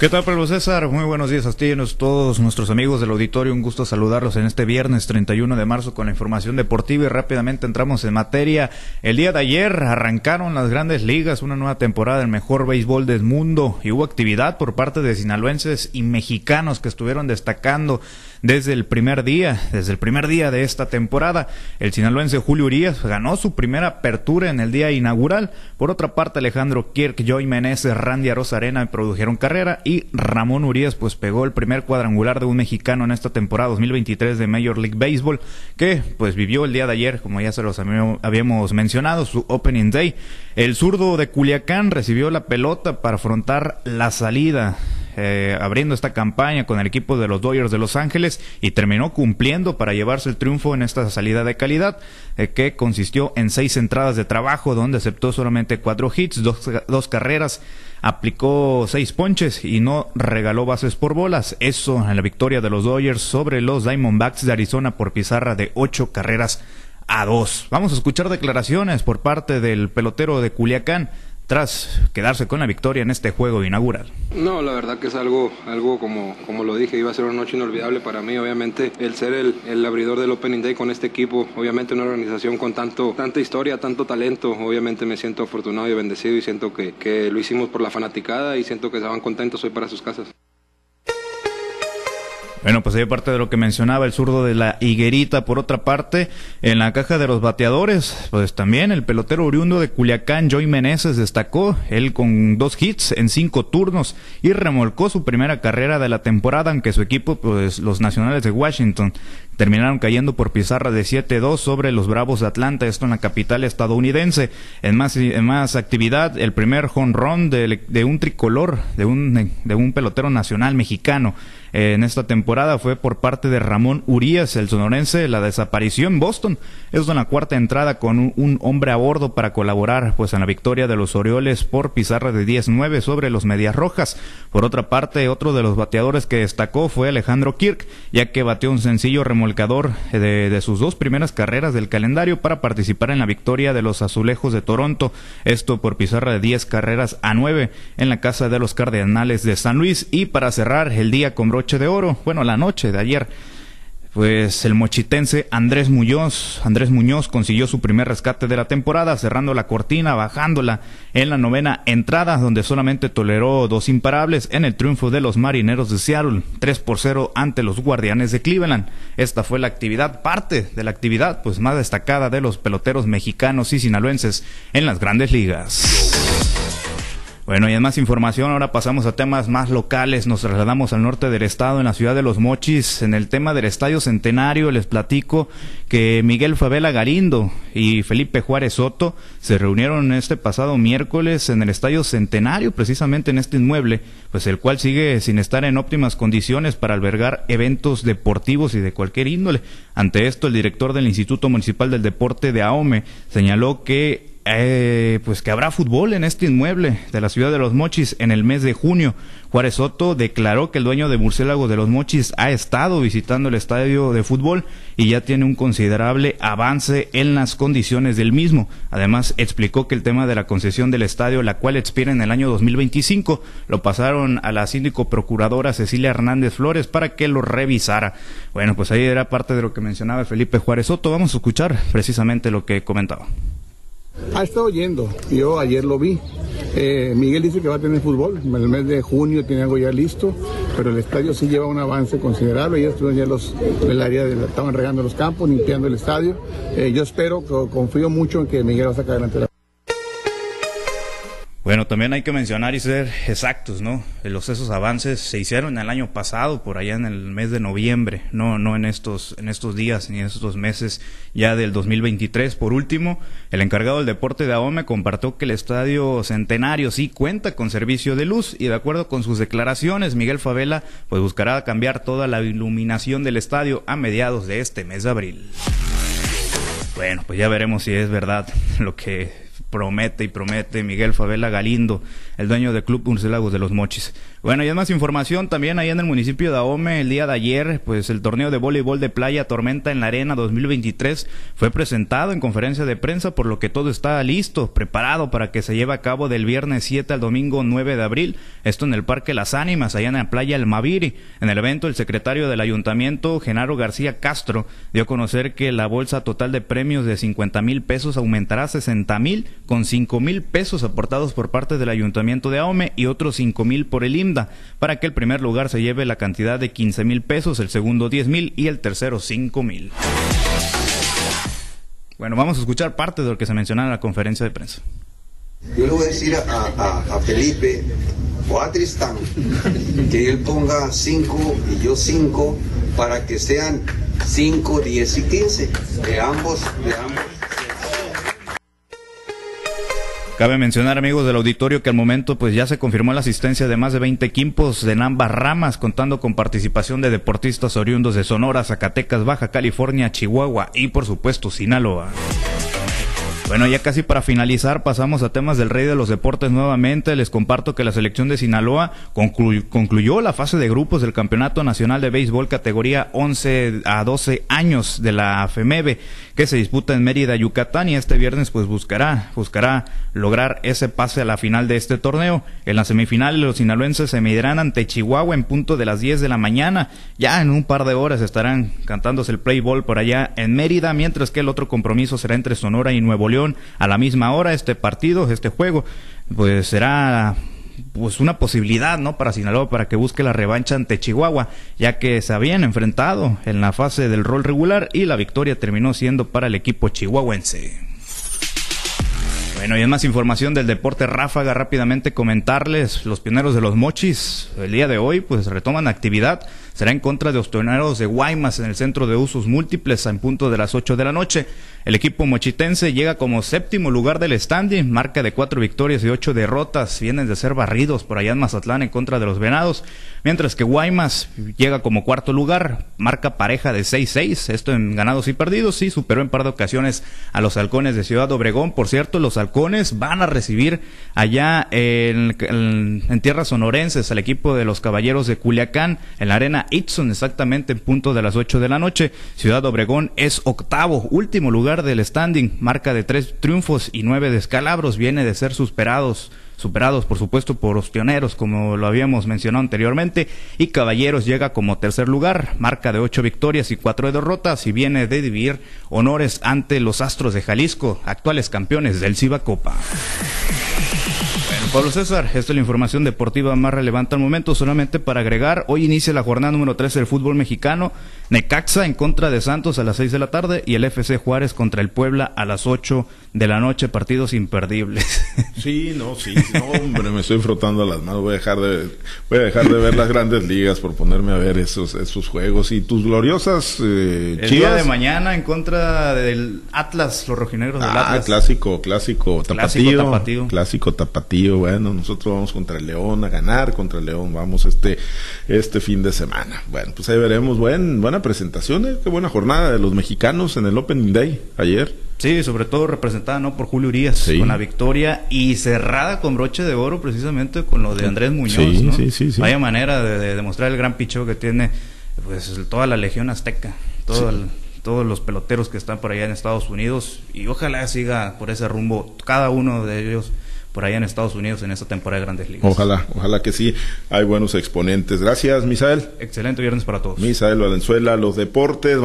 ¿Qué tal, Pablo César? Muy buenos días a ti y todos nuestros amigos del auditorio. Un gusto saludarlos en este viernes 31 de marzo con la información deportiva y rápidamente entramos en materia. El día de ayer arrancaron las grandes ligas, una nueva temporada del mejor béisbol del mundo y hubo actividad por parte de sinaloenses y mexicanos que estuvieron destacando desde el primer día, desde el primer día de esta temporada. El sinaloense Julio Urias ganó su primera apertura en el día inaugural. Por otra parte, Alejandro Kirk, Joy Meneses, Randy Arozarena produjeron carrera y Ramón Urias pues pegó el primer cuadrangular de un mexicano en esta temporada 2023 de Major League Baseball que pues vivió el día de ayer, como ya se los habíamos mencionado, su opening day. El zurdo de Culiacán recibió la pelota para afrontar la salida eh, abriendo esta campaña con el equipo de los Dodgers de Los Ángeles y terminó cumpliendo para llevarse el triunfo en esta salida de calidad eh, que consistió en seis entradas de trabajo donde aceptó solamente cuatro hits, dos, dos carreras, aplicó seis ponches y no regaló bases por bolas. Eso en la victoria de los Dodgers sobre los Diamondbacks de Arizona por pizarra de ocho carreras a dos. Vamos a escuchar declaraciones por parte del pelotero de Culiacán tras quedarse con la victoria en este juego inaugural. No, la verdad que es algo, algo como, como lo dije, iba a ser una noche inolvidable para mí, obviamente el ser el, el abridor del Opening Day con este equipo, obviamente una organización con tanto, tanta historia, tanto talento, obviamente me siento afortunado y bendecido y siento que, que lo hicimos por la fanaticada y siento que estaban contentos hoy para sus casas. Bueno, pues ahí parte de lo que mencionaba el zurdo de la higuerita. Por otra parte, en la caja de los bateadores, pues también el pelotero oriundo de Culiacán, Joy Meneses, destacó, él con dos hits en cinco turnos y remolcó su primera carrera de la temporada, aunque su equipo, pues los nacionales de Washington, terminaron cayendo por pizarra de 7-2 sobre los Bravos de Atlanta, esto en la capital estadounidense. En más, en más actividad, el primer run de, de un tricolor, de un, de un pelotero nacional mexicano en esta temporada fue por parte de Ramón Urias, el sonorense, la desaparición en Boston. Es una cuarta entrada con un, hombre a bordo para colaborar pues en la victoria de los Orioles por pizarra de 10-9 sobre los Medias Rojas. Por otra parte, otro de los bateadores que destacó fue Alejandro Kirk, ya que bateó un sencillo remolcador de, de sus dos primeras carreras del calendario para participar en la victoria de los Azulejos de Toronto. Esto por pizarra de 10 carreras a 9 en la casa de los Cardenales de San Luis. Y para cerrar el día con de oro, bueno, la noche de ayer, pues el mochitense Andrés Muñoz, Andrés Muñoz consiguió su primer rescate de la temporada, cerrando la cortina, bajándola en la novena entrada, donde solamente toleró dos imparables en el triunfo de los marineros de Seattle, 3 por 0 ante los guardianes de Cleveland. Esta fue la actividad, parte de la actividad pues más destacada de los peloteros mexicanos y sinaloenses en las grandes ligas. Bueno, y en más información, ahora pasamos a temas más locales. Nos trasladamos al norte del estado, en la ciudad de Los Mochis. En el tema del Estadio Centenario, les platico que Miguel Favela Garindo y Felipe Juárez Soto se reunieron este pasado miércoles en el Estadio Centenario, precisamente en este inmueble, pues el cual sigue sin estar en óptimas condiciones para albergar eventos deportivos y de cualquier índole. Ante esto, el director del Instituto Municipal del Deporte de AOME señaló que eh, pues que habrá fútbol en este inmueble de la ciudad de Los Mochis en el mes de junio. Juárez Soto declaró que el dueño de Murciélago de Los Mochis ha estado visitando el estadio de fútbol y ya tiene un considerable avance en las condiciones del mismo. Además, explicó que el tema de la concesión del estadio, la cual expira en el año 2025, lo pasaron a la síndico procuradora Cecilia Hernández Flores para que lo revisara. Bueno, pues ahí era parte de lo que mencionaba Felipe Juárez Soto. Vamos a escuchar precisamente lo que comentaba. Ha estado yendo, yo ayer lo vi. Eh, Miguel dice que va a tener fútbol, en el mes de junio tiene algo ya listo, pero el estadio sí lleva un avance considerable, ya estuvieron ya los, el área de, estaban regando los campos, limpiando el estadio. Eh, yo espero, confío mucho en que Miguel va a sacar adelante la bueno, también hay que mencionar y ser exactos, ¿no? Los esos avances se hicieron el año pasado, por allá en el mes de noviembre, no, no en estos, en estos días ni en estos meses ya del 2023. Por último, el encargado del deporte de AOME compartió que el estadio Centenario sí cuenta con servicio de luz y de acuerdo con sus declaraciones, Miguel Favela pues buscará cambiar toda la iluminación del estadio a mediados de este mes de abril. Bueno, pues ya veremos si es verdad lo que promete y promete Miguel Favela Galindo, el dueño del Club Murciélagos de los Mochis. Bueno, y hay más información también ahí en el municipio de Ahome el día de ayer, pues el torneo de voleibol de playa Tormenta en la Arena 2023 fue presentado en conferencia de prensa, por lo que todo está listo, preparado para que se lleve a cabo del viernes 7 al domingo 9 de abril, esto en el Parque Las Ánimas, allá en la playa El Maviri. En el evento, el secretario del ayuntamiento, Genaro García Castro, dio a conocer que la bolsa total de premios de 50 mil pesos aumentará a 60 mil, con 5 mil pesos aportados por parte del ayuntamiento de Ahome y otros 5 mil por el IMDA para que el primer lugar se lleve la cantidad de 15 mil pesos, el segundo 10 mil y el tercero 5 mil. Bueno, vamos a escuchar parte de lo que se menciona en la conferencia de prensa. Yo le voy a decir a, Felipe o a Tristán que él ponga 5 y yo 5 para que sean 5, 10 y 15 de ambos, de ambos. Cabe mencionar, amigos del auditorio, que al momento pues ya se confirmó la asistencia de más de 20 equipos de ambas ramas, contando con participación de deportistas oriundos de Sonora, Zacatecas, Baja California, Chihuahua y por supuesto Sinaloa. Bueno, ya casi para finalizar, pasamos a temas del rey de los deportes nuevamente. Les comparto que la selección de Sinaloa concluyó la fase de grupos del Campeonato Nacional de Béisbol categoría 11 a 12 años de la FEMEBE, que se disputa en Mérida, Yucatán, y este viernes pues buscará, buscará lograr ese pase a la final de este torneo. En la semifinal los sinaloenses se medirán ante Chihuahua en punto de las 10 de la mañana. Ya en un par de horas estarán cantándose el play ball por allá en Mérida, mientras que el otro compromiso será entre Sonora y Nuevo León a la misma hora este partido, este juego, pues será pues una posibilidad, ¿no? Para Sinaloa para que busque la revancha ante Chihuahua, ya que se habían enfrentado en la fase del rol regular y la victoria terminó siendo para el equipo chihuahuense. Bueno, y en más información del deporte ráfaga, rápidamente comentarles, los pioneros de los mochis, el día de hoy, pues retoman actividad será en contra de los torneros de Guaymas en el centro de usos múltiples en punto de las 8 de la noche. El equipo mochitense llega como séptimo lugar del standing, marca de cuatro victorias y ocho derrotas, vienen de ser barridos por allá en Mazatlán en contra de los Venados, mientras que Guaymas llega como cuarto lugar, marca pareja de 6-6, esto en ganados y perdidos, sí, superó en par de ocasiones a los halcones de Ciudad Obregón, por cierto, los halcones van a recibir allá en, en tierras sonorenses al equipo de los caballeros de Culiacán en la arena Itson exactamente en punto de las 8 de la noche. Ciudad Obregón es octavo, último lugar del standing, marca de tres triunfos y nueve descalabros, viene de ser superados superados por supuesto por los pioneros, como lo habíamos mencionado anteriormente, y Caballeros llega como tercer lugar, marca de ocho victorias y cuatro derrotas, y viene de dividir honores ante los Astros de Jalisco, actuales campeones del Ciba Copa. Pablo César, esta es la información deportiva más relevante al momento. Solamente para agregar, hoy inicia la jornada número 13 del fútbol mexicano. Necaxa en contra de Santos a las 6 de la tarde y el FC Juárez contra el Puebla a las 8 de la noche. Partidos imperdibles. Sí, no, sí, no, hombre, me estoy frotando las manos. Voy a dejar de, voy a dejar de ver las grandes ligas por ponerme a ver esos, esos juegos y tus gloriosas eh, El día de mañana en contra del Atlas, los rojinegros del ah, Atlas. clásico, clásico, tapatío. Clásico tapatío. Clásico tapatío bueno, nosotros vamos contra el León a ganar, contra el León vamos este, este fin de semana. Bueno, pues ahí veremos, Buen, buena presentación, ¿eh? qué buena jornada de los mexicanos en el Opening Day ayer. Sí, sobre todo representada ¿no? por Julio Urias con la victoria y cerrada con broche de oro precisamente con lo de Andrés Muñoz. Sí, sí, sí, Vaya manera de, demostrar el gran picheo que tiene pues toda la legión azteca, todos los peloteros que están por allá en Estados Unidos y ojalá siga por ese rumbo cada uno de ellos por allá en Estados Unidos en esta temporada de Grandes Ligas. Ojalá, ojalá que sí. Hay buenos exponentes. Gracias, Misael. Excelente viernes para todos. Misael Valenzuela, los deportes.